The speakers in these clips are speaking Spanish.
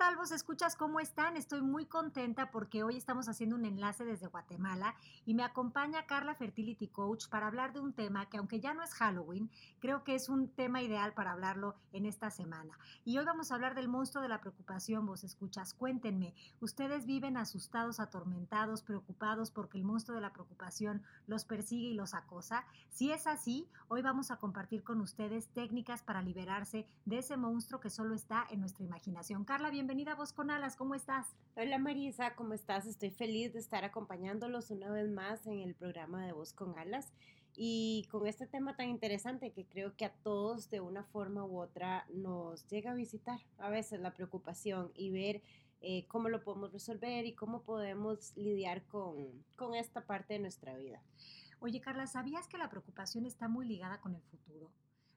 tal vos escuchas? ¿Cómo están? Estoy muy contenta porque hoy estamos haciendo un enlace desde Guatemala y me acompaña Carla Fertility Coach para hablar de un tema que aunque ya no es Halloween, creo que es un tema ideal para hablarlo en esta semana. Y hoy vamos a hablar del monstruo de la preocupación, vos escuchas. Cuéntenme, ¿ustedes viven asustados, atormentados, preocupados porque el monstruo de la preocupación los persigue y los acosa? Si es así, hoy vamos a compartir con ustedes técnicas para liberarse de ese monstruo que solo está en nuestra imaginación. Carla, bienvenida a Voz con Alas, ¿cómo estás? Hola Marisa, ¿cómo estás? Estoy feliz de estar acompañándolos una vez más en el programa de Voz con Alas y con este tema tan interesante que creo que a todos de una forma u otra nos llega a visitar a veces la preocupación y ver eh, cómo lo podemos resolver y cómo podemos lidiar con, con esta parte de nuestra vida. Oye Carla, ¿sabías que la preocupación está muy ligada con el futuro?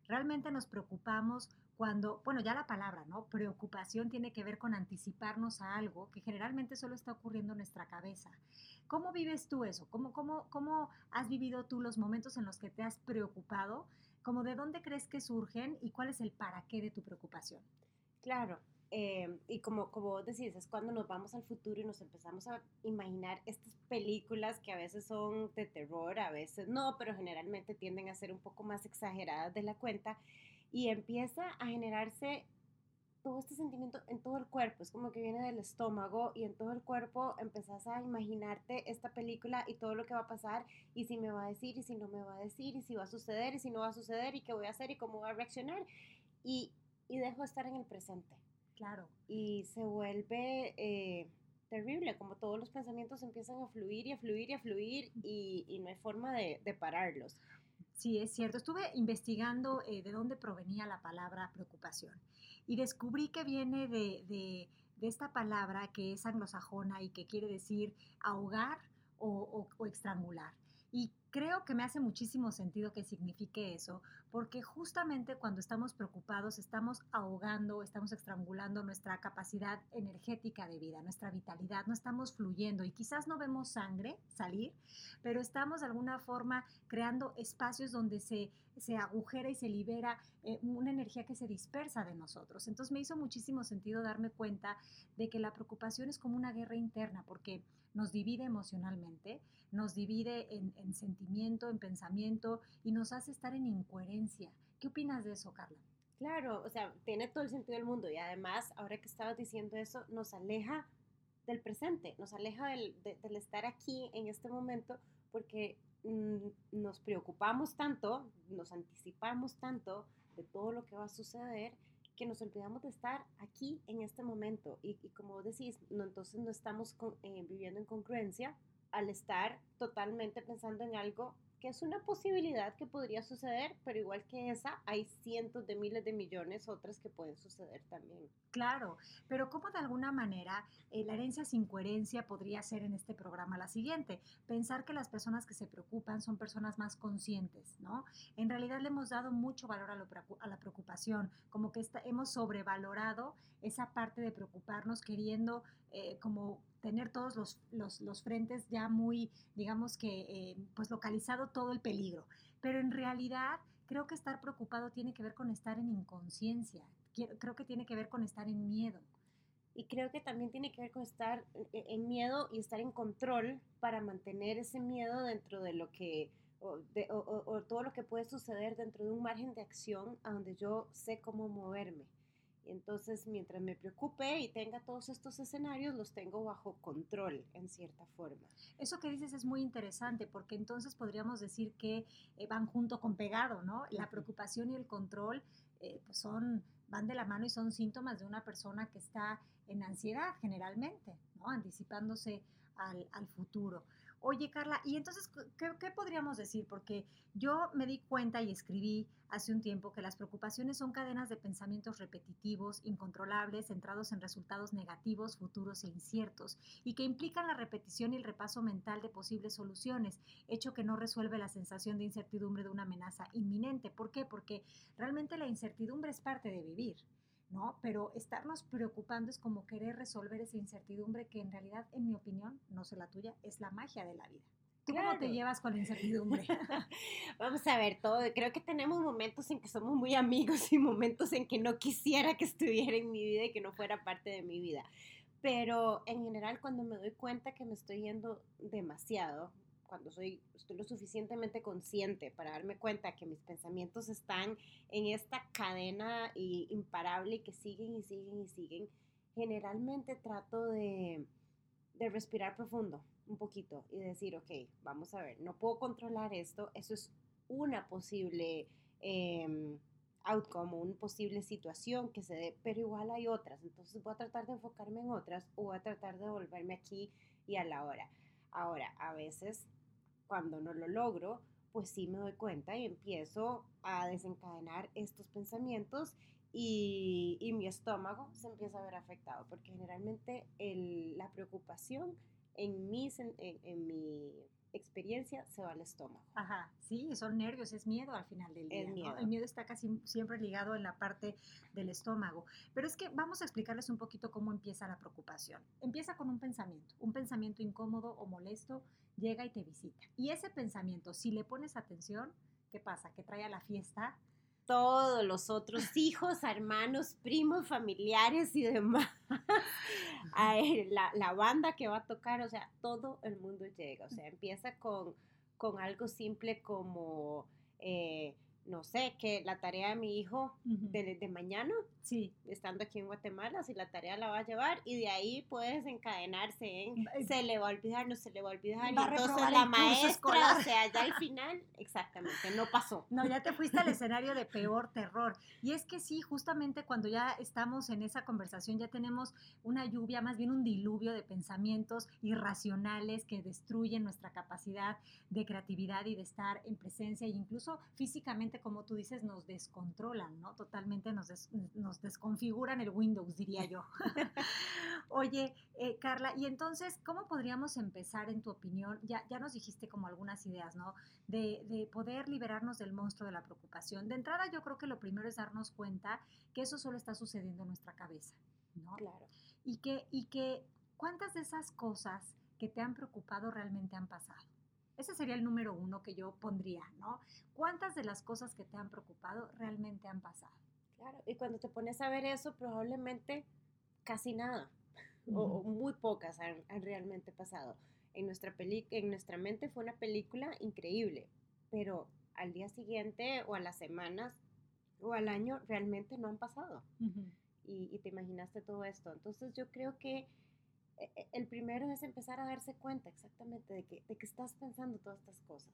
Realmente nos preocupamos cuando, bueno, ya la palabra, ¿no? Preocupación tiene que ver con anticiparnos a algo que generalmente solo está ocurriendo en nuestra cabeza. ¿Cómo vives tú eso? ¿Cómo, cómo, cómo has vivido tú los momentos en los que te has preocupado? ¿Cómo de dónde crees que surgen y cuál es el para qué de tu preocupación? Claro, eh, y como, como vos decís, es cuando nos vamos al futuro y nos empezamos a imaginar estas películas que a veces son de terror, a veces no, pero generalmente tienden a ser un poco más exageradas de la cuenta y empieza a generarse todo este sentimiento en todo el cuerpo, es como que viene del estómago y en todo el cuerpo empezás a imaginarte esta película y todo lo que va a pasar y si me va a decir y si no me va a decir y si va a suceder y si no va a suceder y qué voy a hacer y cómo voy a reaccionar y, y dejo de estar en el presente. Claro. Y se vuelve eh, terrible, como todos los pensamientos empiezan a fluir y a fluir y a fluir y, y no hay forma de, de pararlos. Sí, es cierto. Estuve investigando eh, de dónde provenía la palabra preocupación y descubrí que viene de, de, esta palabra que es anglosajona y que quiere decir ahogar o, o, creo que me hace muchísimo sentido que signifique eso, porque justamente cuando estamos preocupados estamos ahogando, estamos estrangulando nuestra capacidad energética de vida, nuestra vitalidad, no estamos fluyendo y quizás no vemos sangre salir, pero estamos de alguna forma creando espacios donde se, se agujera y se libera eh, una energía que se dispersa de nosotros. Entonces me hizo muchísimo sentido darme cuenta de que la preocupación es como una guerra interna, porque nos divide emocionalmente, nos divide en, en sentimiento, en pensamiento y nos hace estar en incoherencia. ¿Qué opinas de eso, Carla? Claro, o sea, tiene todo el sentido del mundo y además, ahora que estabas diciendo eso, nos aleja del presente, nos aleja del, de, del estar aquí en este momento porque mmm, nos preocupamos tanto, nos anticipamos tanto de todo lo que va a suceder que nos olvidamos de estar aquí en este momento. Y, y como decís, no, entonces no estamos con, eh, viviendo en congruencia al estar totalmente pensando en algo que es una posibilidad que podría suceder, pero igual que esa, hay cientos de miles de millones otras que pueden suceder también. Claro, pero ¿cómo de alguna manera eh, la herencia sin coherencia podría ser en este programa la siguiente? Pensar que las personas que se preocupan son personas más conscientes, ¿no? En realidad le hemos dado mucho valor a, lo, a la preocupación, como que está, hemos sobrevalorado esa parte de preocuparnos queriendo eh, como tener todos los, los, los, frentes ya muy, digamos que, eh, pues localizado todo el peligro. Pero en realidad creo que estar preocupado tiene que ver con estar en inconsciencia, creo que tiene que ver con estar en miedo. Y creo que también tiene que ver con estar eh, en miedo y estar en control para mantener ese miedo dentro de lo que, o, de, o, o, o todo lo que puede suceder dentro de un margen de acción a donde yo sé cómo moverme. Entonces, mientras me preocupe y tenga todos estos escenarios, los tengo bajo control en cierta forma. Eso que dices es muy interesante porque entonces podríamos decir que eh, van junto con pegado, ¿no? La preocupación y el control eh, pues son, van de la mano y son síntomas de una persona que está en ansiedad generalmente, ¿no? Anticipándose al, al futuro. Oye, Carla, y entonces, ¿qué, ¿qué, podríamos decir? Porque yo me di cuenta y escribí hace un tiempo que las preocupaciones son cadenas de pensamientos repetitivos, incontrolables, centrados en resultados negativos, futuros e inciertos, y que implican la repetición y el repaso mental de posibles soluciones, hecho que no resuelve la sensación de incertidumbre de una amenaza inminente. ¿Por qué? Porque realmente la incertidumbre es parte de vivir. ¿No? Pero estarnos preocupando es como querer resolver esa incertidumbre que en realidad, en mi opinión, no sé la tuya, es la magia de la vida. ¿Tú cómo te llevas con la incertidumbre? Vamos a ver, todo. Creo que tenemos momentos en que somos muy amigos y momentos en que no quisiera que estuviera en mi vida y que no fuera parte de mi vida. Pero en general, cuando me doy cuenta que me estoy yendo demasiado, cuando soy, estoy lo suficientemente consciente para darme cuenta que mis pensamientos están en esta cadena imparable que siguen y siguen y siguen, generalmente trato de, de respirar profundo un poquito y decir, ok, vamos a ver, no puedo controlar esto, eso es una posible eh, outcome, una posible situación que se dé, pero igual hay otras, entonces voy a tratar de enfocarme en otras o voy a tratar de volverme aquí y a la hora. Ahora, a veces cuando no lo logro, pues sí me doy cuenta y empiezo a desencadenar estos pensamientos y, y mi estómago se empieza a ver afectado, porque generalmente el, la preocupación en, mis, en, en, mi experiencia se va al estómago. Ajá, sí, son nervios, es miedo al final del día. miedo. El miedo está casi siempre ligado en la parte del estómago. Pero es que vamos a explicarles un poquito cómo empieza la preocupación. Empieza con un pensamiento, un pensamiento incómodo o molesto llega y te visita. Y ese pensamiento, si le pones atención, ¿qué pasa? Que trae a la fiesta todos los otros hijos, hermanos, primos, familiares y demás. la, la, banda que va a tocar, o sea, todo el mundo llega. O sea, empieza con, con algo simple como eh, no sé, que la tarea de mi hijo de, de, mañana, sí. estando aquí en Guatemala, si la tarea la va a llevar y de ahí puede desencadenarse en se le va a olvidar, no se le va a olvidar, y entonces la maestra, o sea, ya al final, exactamente, no pasó. No, ya te fuiste al escenario de peor terror. Y es que sí, justamente cuando ya estamos en esa conversación, ya tenemos una lluvia, más bien un diluvio de pensamientos irracionales que destruyen nuestra capacidad de creatividad y de estar en presencia e incluso físicamente como tú dices, nos descontrolan, ¿no? Totalmente nos, nos desconfiguran el Windows, diría yo. Oye, eh, Carla, y entonces, ¿cómo podríamos empezar, en tu opinión? Ya, ya nos dijiste como algunas ideas, ¿no? De, de poder liberarnos del monstruo de la preocupación. De entrada, yo creo que lo primero es darnos cuenta que eso solo está sucediendo en nuestra cabeza, ¿no? Claro. Y que, y que, ¿cuántas de esas cosas que te han preocupado realmente han pasado? Ese sería el número uno que yo pondría, ¿no? ¿Cuántas de las cosas que te han preocupado realmente han pasado? Claro, y cuando te pones a ver eso, probablemente casi nada, o, muy pocas han, realmente pasado. En nuestra, en nuestra mente fue una película increíble, pero al día siguiente o a las semanas o al año realmente no han pasado. y, y te imaginaste todo esto. Entonces yo creo que el primero es empezar a darse cuenta exactamente de que, de que estás pensando todas estas cosas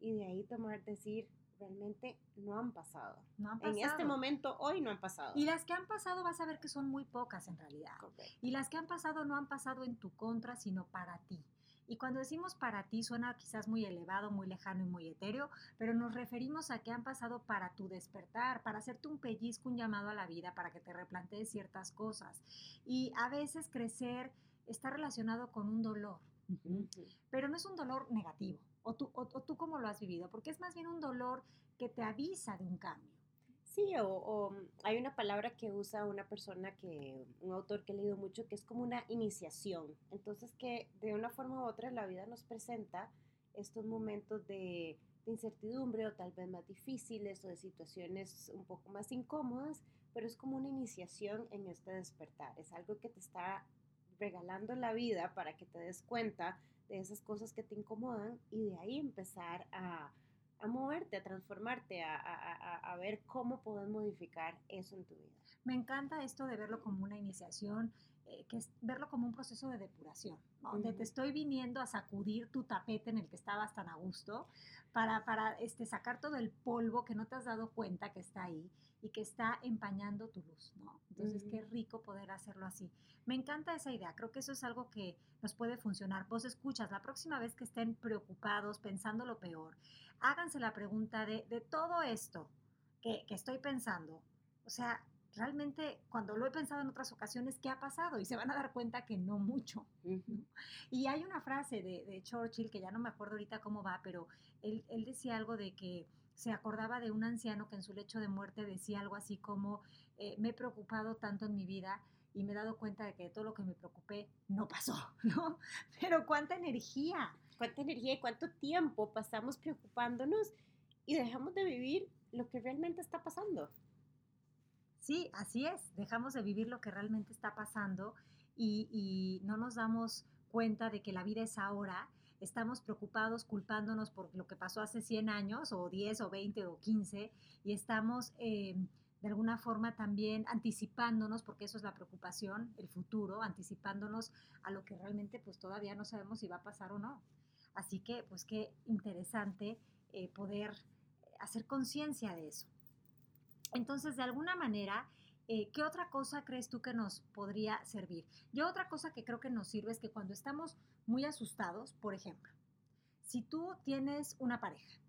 y de ahí tomar, decir, realmente no han pasado. No han pasado. En este momento, hoy no han pasado. Y las que han pasado vas a ver que son muy pocas en realidad. Y las que han pasado no han pasado en tu contra, sino para ti. Y cuando decimos para ti suena quizás muy elevado, muy lejano y muy etéreo, pero nos referimos a que han pasado para tu despertar, para hacerte un pellizco, un llamado a la vida, para que te replantees ciertas cosas. Y a veces crecer está relacionado con un dolor, pero no es un dolor negativo. O tú, o, tú cómo lo has vivido, porque es más bien un dolor que te avisa de un cambio. Sí, o, mm, hay una palabra que usa una persona que, un autor que he leído mucho, que es como una iniciación. Entonces que de una forma u otra la vida nos presenta estos momentos de, de incertidumbre o tal vez más difíciles o de situaciones un poco más incómodas, pero es como una iniciación en este despertar. Es algo que te está regalando la vida para que te des cuenta de esas cosas que te incomodan y de ahí empezar a, a moverte, a transformarte, a, a, a, ver cómo puedes modificar eso en tu vida. Me encanta esto de verlo como una iniciación, eh, que es verlo como un proceso de depuración, donde te estoy viniendo a sacudir tu tapete en el que estabas tan a gusto, para, para este, sacar todo el polvo que no te has dado cuenta que está ahí y que está empañando tu luz, ¿no? Entonces, qué rico poder hacerlo así. Me encanta esa idea, creo que eso es algo que nos puede funcionar. Vos escuchas, la próxima vez que estén preocupados, pensando lo peor, háganse la pregunta de, de todo esto que, que estoy pensando, o sea, realmente cuando lo he pensado en otras ocasiones, ¿qué ha pasado? Y se van a dar cuenta que no mucho. Y hay una frase de, Churchill, que ya no me acuerdo ahorita cómo va, pero él, él, decía algo de que se acordaba de un anciano que en su lecho de muerte decía algo así como, eh, me he preocupado tanto en mi vida y me he dado cuenta de que todo lo que me preocupé no pasó, ¿no? Pero cuánta energía. Cuánta energía y cuánto tiempo pasamos preocupándonos y dejamos de vivir lo que realmente está pasando. Sí, así es, dejamos de vivir lo que realmente está pasando y, no nos damos cuenta de que la vida es ahora, estamos preocupados, culpándonos por lo que pasó hace 100 años o 10 o 20 o 15 y estamos eh, de alguna forma también anticipándonos, porque eso es la preocupación, el futuro, anticipándonos a lo que realmente pues todavía no sabemos si va a pasar o no. Así que pues qué interesante eh, poder hacer conciencia de eso. Entonces, de alguna manera, eh, ¿qué otra cosa crees tú que nos podría servir? Yo otra cosa que creo que nos sirve es que cuando estamos muy asustados, por ejemplo, si tú tienes una pareja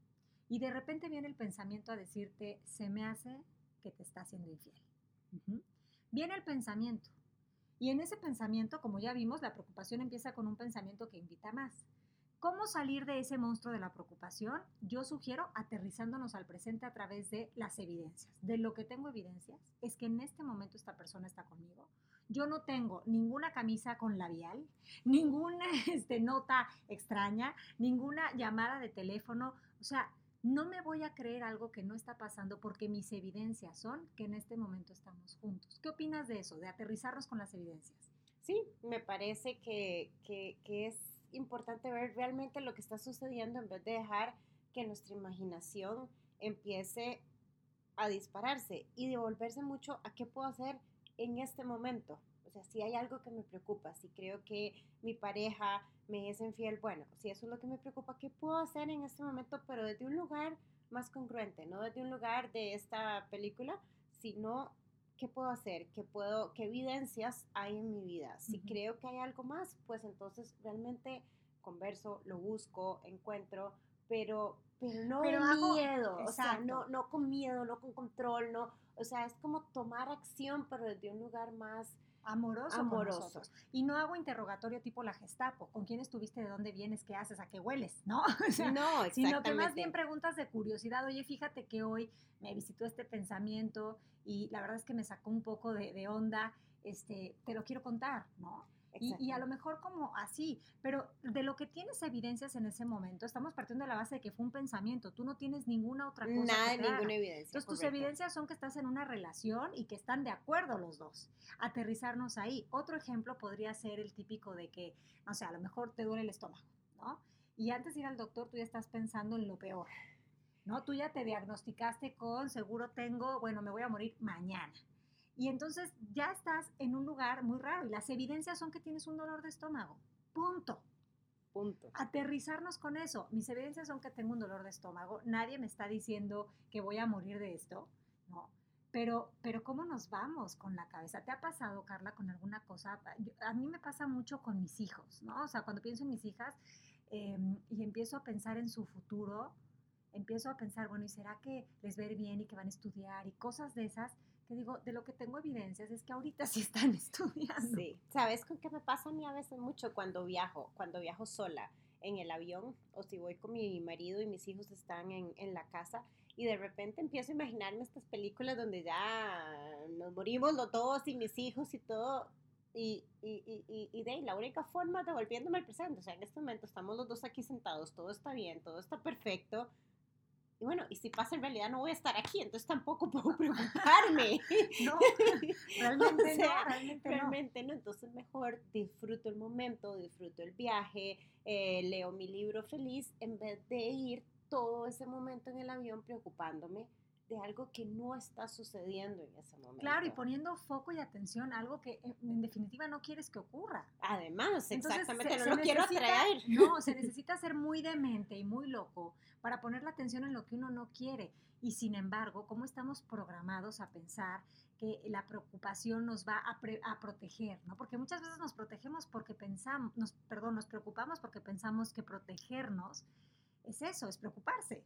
y de repente viene el pensamiento a decirte, se me hace que te está haciendo infiel. Viene el pensamiento. Y en ese pensamiento, como ya vimos, la preocupación empieza con un pensamiento que invita más. ¿Cómo salir de ese monstruo de la preocupación? Yo sugiero aterrizándonos al presente a través de las evidencias. De lo que tengo evidencias es que en este momento esta persona está conmigo. Yo no tengo ninguna camisa con labial, ninguna este, nota extraña, ninguna llamada de teléfono. O sea, no me voy a creer algo que no está pasando porque mis evidencias son que en este momento estamos juntos. ¿Qué opinas de eso, de aterrizarnos con las evidencias? Sí, me parece que, que, que es importante ver realmente lo que está sucediendo en vez de dejar que nuestra imaginación empiece a dispararse y devolverse mucho a qué puedo hacer en este momento. O sea, si hay algo que me preocupa, si creo que mi pareja me es infiel, bueno, si eso es lo que me preocupa, ¿qué puedo hacer en este momento? Pero desde un lugar más congruente, no desde un lugar de esta película, sino qué puedo hacer, qué puedo, qué evidencias hay en mi vida. Si creo que hay algo más, pues entonces realmente converso, lo busco, encuentro, pero, pero no pero miedo, o sea, no, no con miedo, no con control, no, o sea, es como tomar acción, pero desde un lugar más amoroso, amoroso. Y no hago interrogatorio tipo la Gestapo, con quién estuviste, de dónde vienes, qué haces, a qué hueles, ¿no? O sea, no, Sino que más bien preguntas de curiosidad, oye, fíjate que hoy me visitó este pensamiento y la verdad es que me sacó un poco de, de onda, este, te lo quiero contar, ¿no? Y, a lo mejor como así, pero de lo que tienes evidencias en ese momento, estamos partiendo de la base de que fue un pensamiento, tú no tienes ninguna otra cosa. Nada, ninguna evidencia. Entonces tus evidencias son que estás en una relación y que están de acuerdo los dos. Aterrizarnos ahí. Otro ejemplo podría ser el típico de que, no sé, a lo mejor te duele el estómago, ¿no? Y antes de ir al doctor tú ya estás pensando en lo peor. ¿No? Tú ya te diagnosticaste con seguro tengo, bueno, me voy a morir mañana. Y entonces ya estás en un lugar muy raro y las evidencias son que tienes un dolor de estómago. Punto. Punto. Aterrizarnos con eso. Mis evidencias son que tengo un dolor de estómago. Nadie me está diciendo que voy a morir de esto, ¿no? Pero, pero ¿cómo nos vamos con la cabeza? ¿Te ha pasado, Carla, con alguna cosa? a mí me pasa mucho con mis hijos, ¿no? O sea, cuando pienso en mis hijas em, y empiezo a pensar en su futuro, empiezo a pensar, bueno, ¿y será que les ir bien y que van a estudiar y cosas de esas? Que digo, de lo que tengo evidencias es que ahorita sí están estudiando. Sí, ¿sabes con qué me pasa a mí a veces mucho cuando viajo, cuando viajo sola en el avión o si voy con mi marido y mis hijos están en, en la casa y de repente empiezo a imaginarme estas películas donde ya nos morimos los dos y mis hijos y todo y, y, y, y, de la única forma de volviéndome al presente, o sea, en este momento estamos los dos aquí sentados, todo está bien, todo está perfecto, y bueno, y si pasa en realidad no voy a estar aquí, entonces tampoco puedo preocuparme. no, realmente no, realmente, no. Entonces mejor disfruto el momento, disfruto el viaje, eh, leo mi libro feliz, en vez de ir todo ese momento en el avión preocupándome de algo que no está sucediendo en ese momento. Claro, y poniendo foco y atención a algo que eh, en definitiva no quieres que ocurra. Además, Entonces, exactamente, se- no se lo quiero necesita- atraer. No, se necesita ser muy demente y muy loco para poner la atención en lo que uno no quiere. Y sin embargo, ¿cómo estamos programados a pensar que la preocupación nos va a, pre- a proteger? ¿no? Porque muchas veces nos protegemos porque pensamos, nos, perdón, nos preocupamos porque pensamos que protegernos es eso, es preocuparse.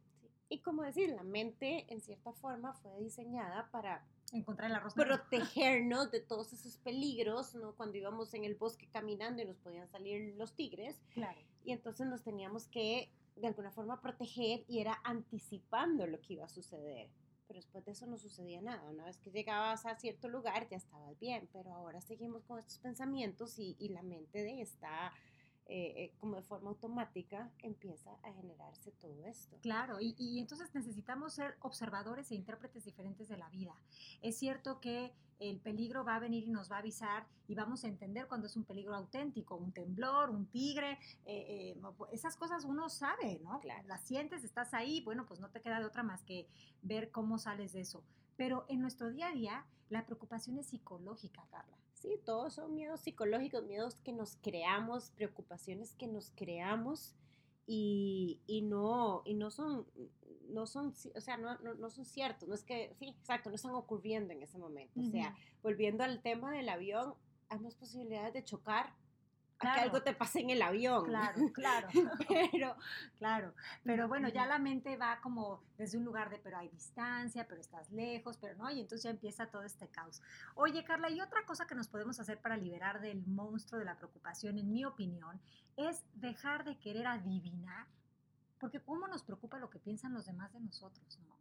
Y como decir, la mente en cierta forma fue diseñada para Encontrar el arroz protegernos de todos esos peligros, ¿no? Cuando íbamos en el bosque caminando y nos podían salir los tigres, Claro. y entonces nos teníamos que de alguna forma proteger y era anticipando lo que iba a suceder. Pero después de eso no sucedía nada. Una vez que llegabas a cierto lugar ya estabas bien, pero ahora seguimos con estos pensamientos y, y la mente de está eh, eh, como de forma automática empieza a generarse todo esto. Claro, y, y entonces necesitamos ser observadores e intérpretes diferentes de la vida. Es cierto que el peligro va a venir y nos va a avisar y vamos a entender cuando es un peligro auténtico, un temblor, un tigre, eh, eh, pues, esas cosas uno sabe, ¿no? Claro. Las sientes, estás ahí, bueno, pues no te queda de otra más que ver cómo sales de eso. Pero en nuestro día a día, la preocupación es psicológica, Carla. Sí, todos son miedos psicológicos, miedos que nos creamos, preocupaciones que nos creamos y, y no, y no son, no son, o sea, no, no, no son ciertos, no es que, sí, exacto, no están ocurriendo en ese momento. O sea, volviendo al tema del avión, hay más posibilidades de chocar a que Claro. algo te pase en el avión. Claro, claro. Pero, Claro, pero bueno, ya la mente va como desde un lugar de, pero hay distancia, pero estás lejos, pero no, y entonces ya empieza todo este caos. Oye, Carla, y otra cosa que nos podemos hacer para liberar del monstruo de la preocupación, en mi opinión, es dejar de querer adivinar, porque cómo nos preocupa lo que piensan los demás de nosotros, ¿no?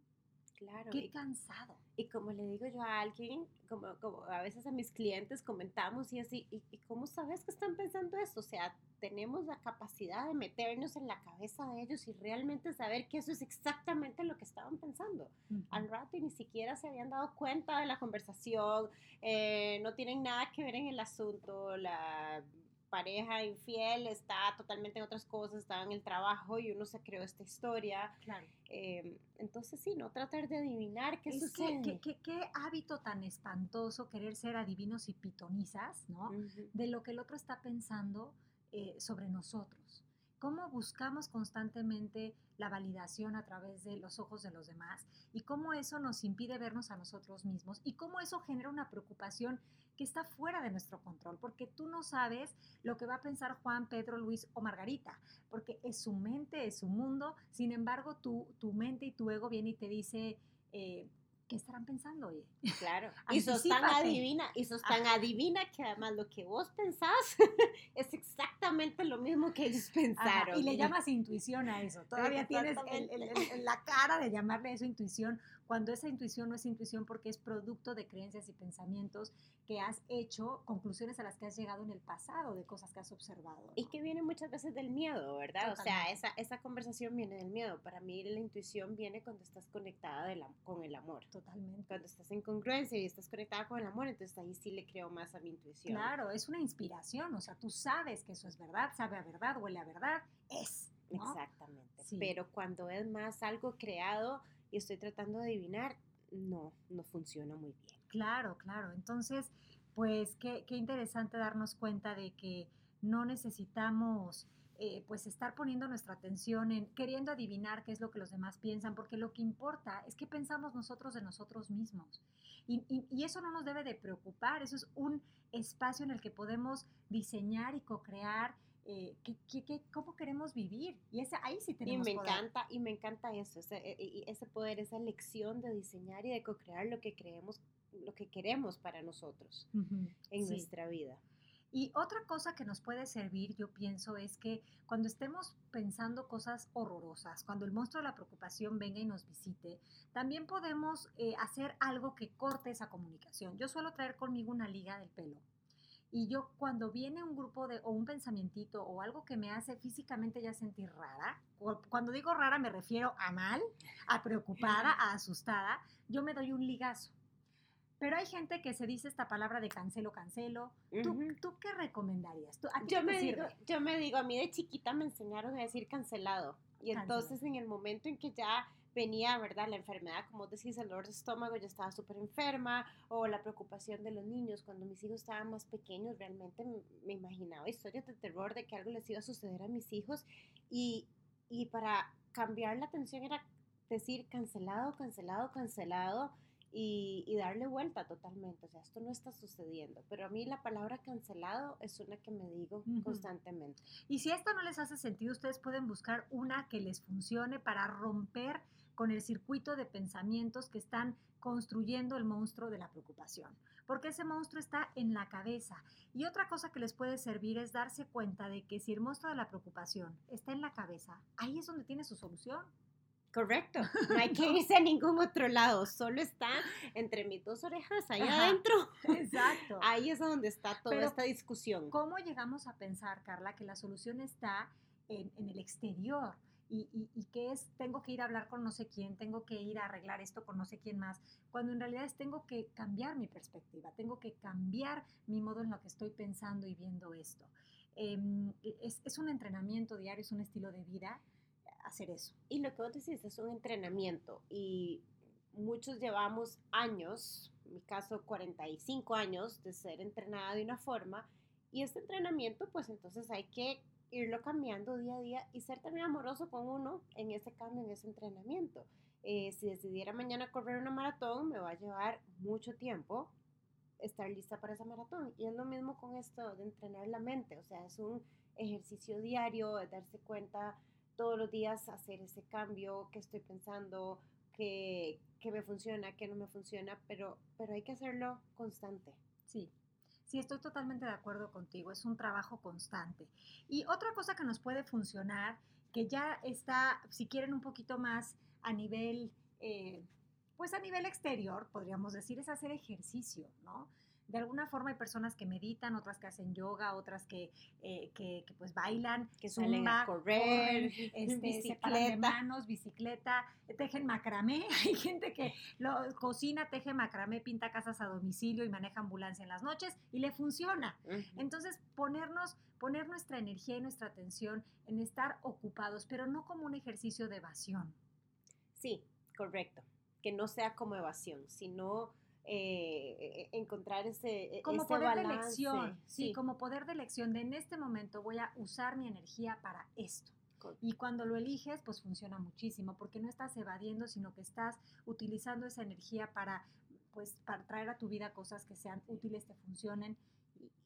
Claro, Qué y, cansado. y como le digo yo a alguien, como, como a veces a mis clientes comentamos y así, ¿y, y cómo sabes que están pensando esto? O sea, tenemos la capacidad de meternos en la cabeza de ellos y realmente saber que eso es exactamente lo que estaban pensando. Al rato y ni siquiera se habían dado cuenta de la conversación, eh, no tienen nada que ver en el asunto, la pareja infiel está totalmente en otras cosas, está en el trabajo y uno se creó esta historia. Claro. Eh, entonces sí, no tratar de adivinar qué Es sucede. que- que- qué hábito tan espantoso querer ser adivinos y pitonizas, ¿no? De lo que el otro está pensando eh, sobre nosotros. Cómo buscamos constantemente la validación a través de los ojos de los demás y cómo eso nos impide vernos a nosotros mismos y cómo eso genera una preocupación que está fuera de nuestro control, porque tú no sabes lo que va a pensar Juan, Pedro, Luis o Margarita, porque es su mente, es su mundo, sin embargo tu, tu mente y tu ego viene y te dice, eh, ¿qué estarán pensando? Oye? Claro. Y sos tan adivina, y sos tan Ajá. adivina que además lo que vos pensás es exactamente lo mismo que ellos Ajá, pensaron. y le llamas intuición a eso. Todavía tienes el- el- el- el- la cara de llamarle eso intuición, cuando esa intuición no es intuición porque es producto de creencias y pensamientos que has hecho, conclusiones a las que has llegado en el pasado, de cosas que has observado. ¿no? Y que viene muchas veces del miedo, ¿verdad? O sea, Totalmente. esa, esa conversación viene del miedo. Para mí la intuición viene cuando estás conectada de la- con el amor. Totalmente. Cuando estás en congruencia y estás conectada con el amor, entonces ahí sí le creo más a mi intuición. Claro, es una inspiración, o sea, tú sabes que eso es verdad, sabe a verdad, huele a verdad, es. ¿no? Exactamente. Sí. Pero cuando es más algo creado y estoy tratando de adivinar, no, no funciona muy bien. Claro, claro. Entonces, pues qué, qué interesante darnos cuenta de que no necesitamos eh, pues estar poniendo nuestra atención en queriendo adivinar qué es lo que los demás piensan, porque lo que importa es qué pensamos nosotros de nosotros mismos. Y, y- y eso no nos debe de preocupar, eso es un espacio en el que podemos diseñar y co-crear eh, qué- qué- qué- cómo queremos vivir. Y ese, ahí sí Y tenemos me poder. encanta, y me encanta eso, ese, e- e- ese poder, esa lección de diseñar y de co-crear lo que creemos, lo que queremos para nosotros Ujú, en sí. nuestra vida. Y otra cosa que nos puede servir, yo pienso, es que cuando estemos pensando cosas horrorosas, cuando el monstruo de la preocupación venga y nos visite, también podemos eh, hacer algo que corte esa comunicación. Yo suelo traer conmigo una liga del pelo. Y yo cuando viene un grupo de, o un pensamientito o algo que me hace físicamente ya sentir rara, cuando digo rara me refiero a mal, a preocupada, a asustada, yo me doy un ligazo. Pero hay gente que se dice esta palabra de cancelo, cancelo. ¿Tú, Ujú. ¿tú qué recomendarías? ¿Tú, a Yo me, digo, yo me digo, a mí de chiquita me enseñaron a decir cancelado. Y entonces en el momento en que ya venía, ¿verdad? La enfermedad, como decís, el dolor de estómago, yo estaba súper enferma, o la preocupación de los niños. Cuando mis hijos estaban más pequeños, realmente me imaginaba historias de terror de que algo les iba a suceder a mis hijos. Y, y para cambiar la atención era decir cancelado, cancelado, cancelado. Y, y, darle vuelta totalmente. O sea, esto no está sucediendo. Pero a mí la palabra cancelado es una que me digo uh -huh. constantemente. Y si esto no les hace sentido, ustedes pueden buscar una que les funcione para romper con el circuito de pensamientos que están construyendo el monstruo de la preocupación, porque ese monstruo está en la cabeza. Y otra cosa que les puede servir es darse cuenta de que si el monstruo de la preocupación está en la cabeza, ahí es donde tiene su solución. Correcto, no hay que irse a ningún otro lado, solo está entre mis dos orejas, ahí Ajá, adentro. Exacto. Ahí es donde está toda Pero, esta discusión. ¿Cómo llegamos a pensar, Carla, que la solución está en, en el exterior? Y, y, y, que es, tengo que ir a hablar con no sé quién, tengo que ir a arreglar esto con no sé quién más, cuando en realidad es tengo que cambiar mi perspectiva, tengo que cambiar mi modo en lo que estoy pensando y viendo esto. Eh, es, es, un entrenamiento diario, es un estilo de vida hacer eso. Y lo que vos decís es un entrenamiento y muchos llevamos años, en mi caso 45 años, de ser entrenada de una forma y este entrenamiento pues entonces hay que irlo cambiando día a día y ser también amoroso con uno en ese cambio, en ese entrenamiento. Eh, si decidiera mañana correr una maratón, me va a llevar mucho tiempo estar lista para esa maratón. Y es lo mismo con esto de entrenar la mente, o sea, es un ejercicio diario, de darse cuenta todos los días, hacer ese cambio, qué estoy pensando, qué, qué me funciona, qué no me funciona, pero, pero hay que hacerlo constante. Sí, Sí, estoy totalmente de acuerdo contigo, es un trabajo constante. Y otra cosa que nos puede funcionar, que ya está, si quieren un poquito más a nivel, eh, pues a nivel exterior, podríamos decir, es hacer ejercicio, ¿no? De alguna forma hay personas que meditan, otras que hacen yoga, otras que, eh, que, que, pues bailan, que salen a correr, corren, este, se paran de manos, bicicleta, tejen macramé. Hay gente que lo, cocina, teje macramé, pinta casas a domicilio y maneja ambulancia en las noches y le funciona. Uh -huh. Entonces, ponernos, poner nuestra energía y nuestra atención en estar ocupados, pero no como un ejercicio de evasión. Sí, correcto. Que no sea como evasión, sino eh, encontrar ese, como ese poder balance. de elección, sí, sí, como poder de elección de en este momento voy a usar mi energía para esto. Y cuando lo eliges, pues funciona muchísimo, porque no estás evadiendo, sino que estás utilizando esa energía para, pues, para traer a tu vida cosas que sean útiles, que funcionen.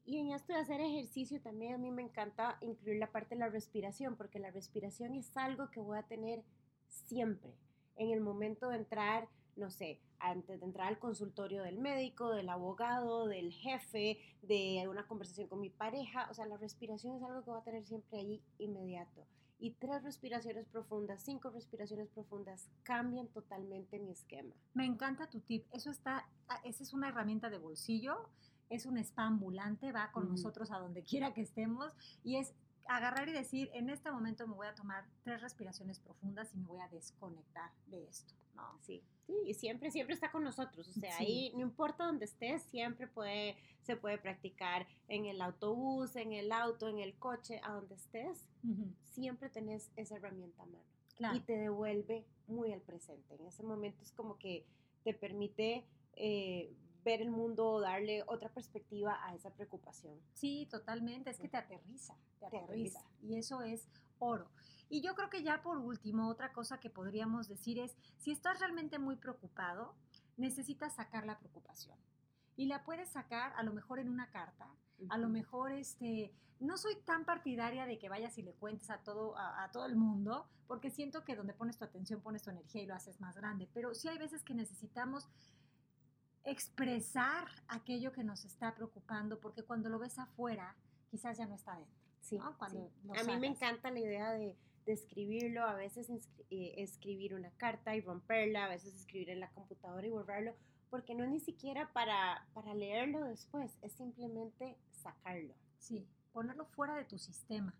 Y en esto de hacer ejercicio también a mí me encanta incluir la parte de la respiración, porque la respiración es algo que voy a tener siempre. En el momento de entrar no sé, antes de entrar al consultorio del médico, del abogado, del jefe, de una conversación con mi pareja. O sea, la respiración es algo que voy a tener siempre ahí inmediato. Y tres respiraciones profundas, cinco respiraciones profundas cambian totalmente mi esquema. Me encanta tu tip. Eso está, esa es una herramienta de bolsillo, es un spa ambulante, va con uh -huh. nosotros a donde quiera que estemos y es agarrar y decir, en este momento me voy a tomar tres respiraciones profundas y me voy a desconectar de esto, ¿no? Sí, sí, y siempre, siempre está con nosotros, o sea, sí. ahí no importa dónde estés, siempre puede, se puede practicar en el autobús, en el auto, en el coche, a donde estés, uh -huh. siempre tenés esa herramienta a mano. Claro. Y te devuelve muy al presente, en ese momento es como que te permite... Eh, ver el mundo, darle otra perspectiva a esa preocupación. Sí, totalmente, es que te aterriza, te, te aterriza, aterriza, y eso es oro. Y yo creo que ya por último, otra cosa que podríamos decir es, si estás realmente muy preocupado, necesitas sacar la preocupación. Y la puedes sacar a lo mejor en una carta, uh -huh. a lo mejor este, no soy tan partidaria de que vayas y le cuentes a todo, a, a, todo el mundo, porque siento que donde pones tu atención pones tu energía y lo haces más grande, pero sí hay veces que necesitamos expresar aquello que nos está preocupando, porque cuando lo ves afuera, quizás ya no está dentro. Sí, ¿no? cuando sí. A mí me encanta la idea de, de escribirlo, a veces eh, escribir una carta y romperla, a veces escribir en la computadora y borrarlo, porque no es ni siquiera para, para leerlo después, es simplemente sacarlo. Sí, ponerlo fuera de tu sistema.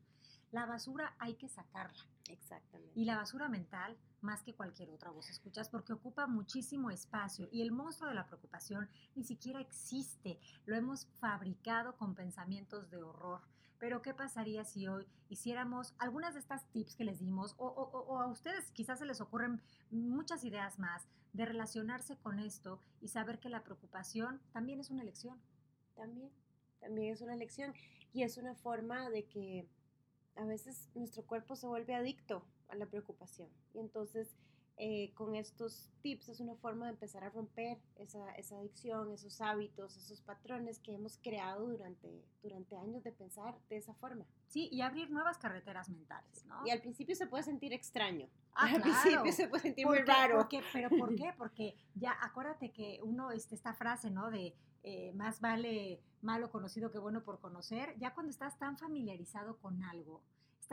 La basura hay que sacarla. Exactamente. Y la basura mental, más que cualquier otra voz escuchas, porque ocupa muchísimo espacio y el monstruo de la preocupación ni siquiera existe. Lo hemos fabricado con pensamientos de horror. Pero ¿qué pasaría si hoy hiciéramos algunas de estas tips que les dimos o, o a ustedes quizás se les ocurren muchas ideas más de relacionarse con esto y saber que la preocupación también es una elección? También, también es una elección y es una forma de que a veces nuestro cuerpo se vuelve adicto a la preocupación. Y entonces eh, con estos tips es una forma de empezar a romper esa, esa, adicción, esos hábitos, esos patrones que hemos creado durante, durante años de pensar de esa forma. Sí, y abrir nuevas carreteras mentales, ¿no? Y al principio se puede sentir extraño. Ah, al claro. principio se puede sentir muy raro. ¿por qué? ¿Pero por qué? Porque ya acuérdate que uno, este, esta frase, ¿no? De eh, más vale malo conocido que bueno por conocer, ya cuando estás tan familiarizado con algo,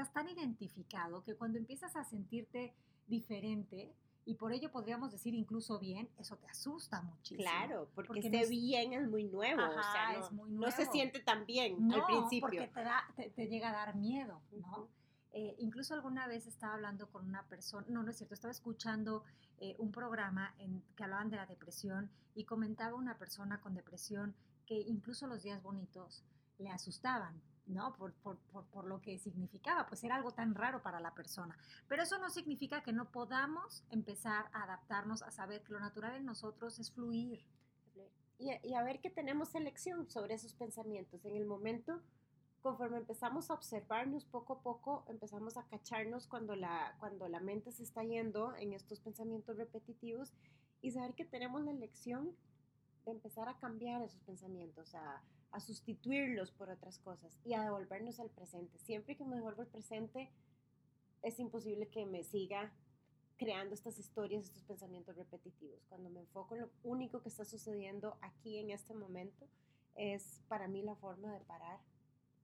estás tan identificado que cuando empiezas a sentirte diferente, y por ello podríamos decir incluso bien, eso te asusta muchísimo. Claro, porque, Porque ese no es- bien es muy nuevo, o Ajá, sea, no, es muy no se siente tan bien No, al principio. porque te, da, te, te llega a dar miedo, ¿no? Eh, incluso alguna vez estaba hablando con una persona, no, no es cierto, estaba escuchando eh, un programa en que hablaban de la depresión y comentaba una persona con depresión que incluso los días bonitos le asustaban, ¿no? Por, por, por, por lo que significaba, pues era algo tan raro para la persona. Pero eso no significa que no podamos empezar a adaptarnos a saber que lo natural en nosotros es fluir. y, a- y a ver que tenemos elección sobre esos pensamientos. En el momento, conforme empezamos a observarnos poco a poco, empezamos a cacharnos cuando la, cuando la mente se está yendo en estos pensamientos repetitivos y saber que tenemos la elección de empezar a cambiar esos pensamientos, a, a sustituirlos por otras cosas y a devolvernos al presente. Siempre que me devuelvo al presente, es imposible que me siga creando estas historias, estos pensamientos repetitivos. Cuando me enfoco en lo único que está sucediendo aquí en este momento, es para mí la forma de parar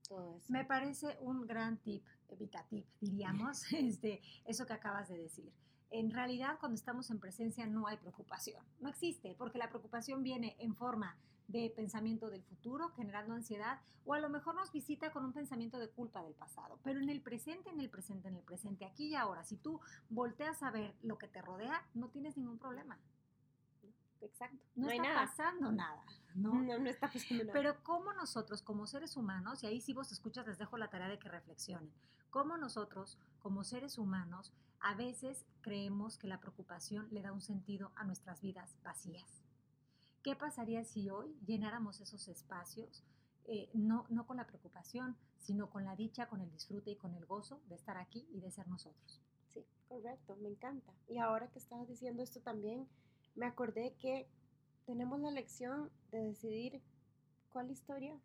todo eso. Me parece un gran tip, evitativo, diríamos, este, eso que acabas de decir. En realidad, cuando estamos en presencia no hay preocupación, no existe, porque la preocupación viene en forma de pensamiento del futuro, generando ansiedad, o a lo mejor nos visita con un pensamiento de culpa del pasado. Pero en el presente, en el presente, en el presente, aquí y ahora, si tú volteas a ver lo que te rodea, no tienes ningún problema. Exacto. No, está nada. pasando nada, ¿no? No, no está pasando nada. Pero cómo nosotros como seres humanos, y ahí si vos escuchas les dejo la tarea de que reflexionen, cómo nosotros como seres humanos a veces creemos que la preocupación le da un sentido a nuestras vidas vacías. ¿Qué pasaría si hoy llenáramos esos espacios, eh, no, no con la preocupación, sino con la dicha, con el disfrute y con el gozo de estar aquí y de ser nosotros? Sí, correcto, me encanta. Y ahora que estabas diciendo esto también, me acordé que tenemos la elección de decidir cuál historia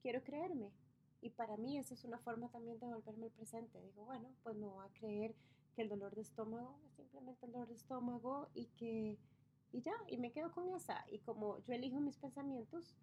quiero creerme. Y para mí esa es una forma también de volverme al presente. Digo, bueno, pues me voy a creer que el dolor de estómago es simplemente el dolor de estómago y que, y ya, y me quedo con esa. Y como yo elijo mis pensamientos,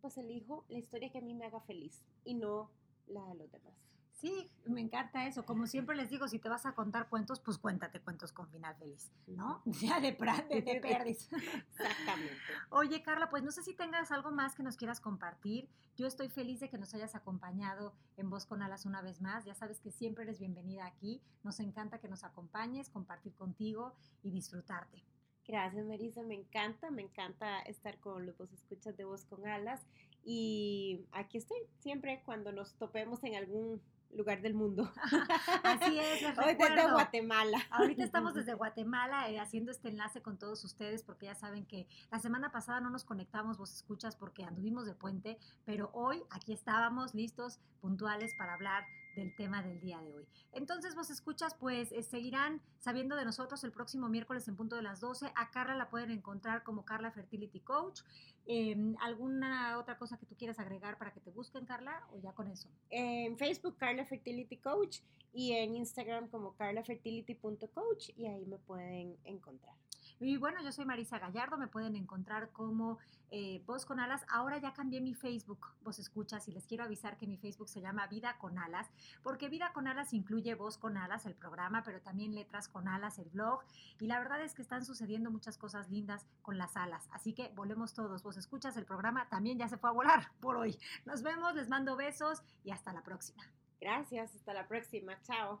pues elijo la historia que a mí me haga feliz y no la de los demás. Sí, me encanta eso. Como siempre les digo, si te vas a contar cuentos, pues cuéntate cuentos con final feliz, ¿no? Ya de, pra- de, perdis. Exactamente. Oye, Carla, pues no sé si tengas algo más que nos quieras compartir. Yo estoy feliz de que nos hayas acompañado en Voz con Alas una vez más. Ya sabes que siempre eres bienvenida aquí. Nos encanta que nos acompañes, compartir contigo y disfrutarte. Gracias, Marisa. Me encanta, me encanta estar con los vos escuchas de voz con alas. Y aquí estoy, siempre cuando nos topemos en algún lugar del mundo. Así es, les Hoy desde. Guatemala. Ahorita estamos desde Guatemala eh, haciendo este enlace con todos ustedes porque ya saben que la semana pasada no nos conectamos, vos escuchas, porque anduvimos de puente, pero hoy aquí estábamos listos, puntuales para hablar del tema del día de hoy. Entonces, vos escuchas, pues eh, seguirán sabiendo de nosotros el próximo miércoles en punto de las 12. A Carla la pueden encontrar como Carla Fertility Coach. Eh, ¿Alguna otra cosa que tú quieras agregar para que te busquen, Carla? ¿O ya con eso? En Facebook, Carla Fertility Coach. Y en Instagram como carlafertility.coach. Y ahí me pueden encontrar. Y bueno, yo soy Marisa Gallardo, me pueden encontrar como eh, Voz con Alas. Ahora ya cambié mi Facebook, Vos Escuchas, y les quiero avisar que mi Facebook se llama Vida con Alas, porque Vida con Alas incluye Voz con Alas, el programa, pero también Letras con Alas, el blog. Y la verdad es que están sucediendo muchas cosas lindas con las alas. Así que volemos todos. Vos Escuchas, el programa también ya se fue a volar por hoy. Nos vemos, les mando besos y hasta la próxima. Gracias, hasta la próxima, chao.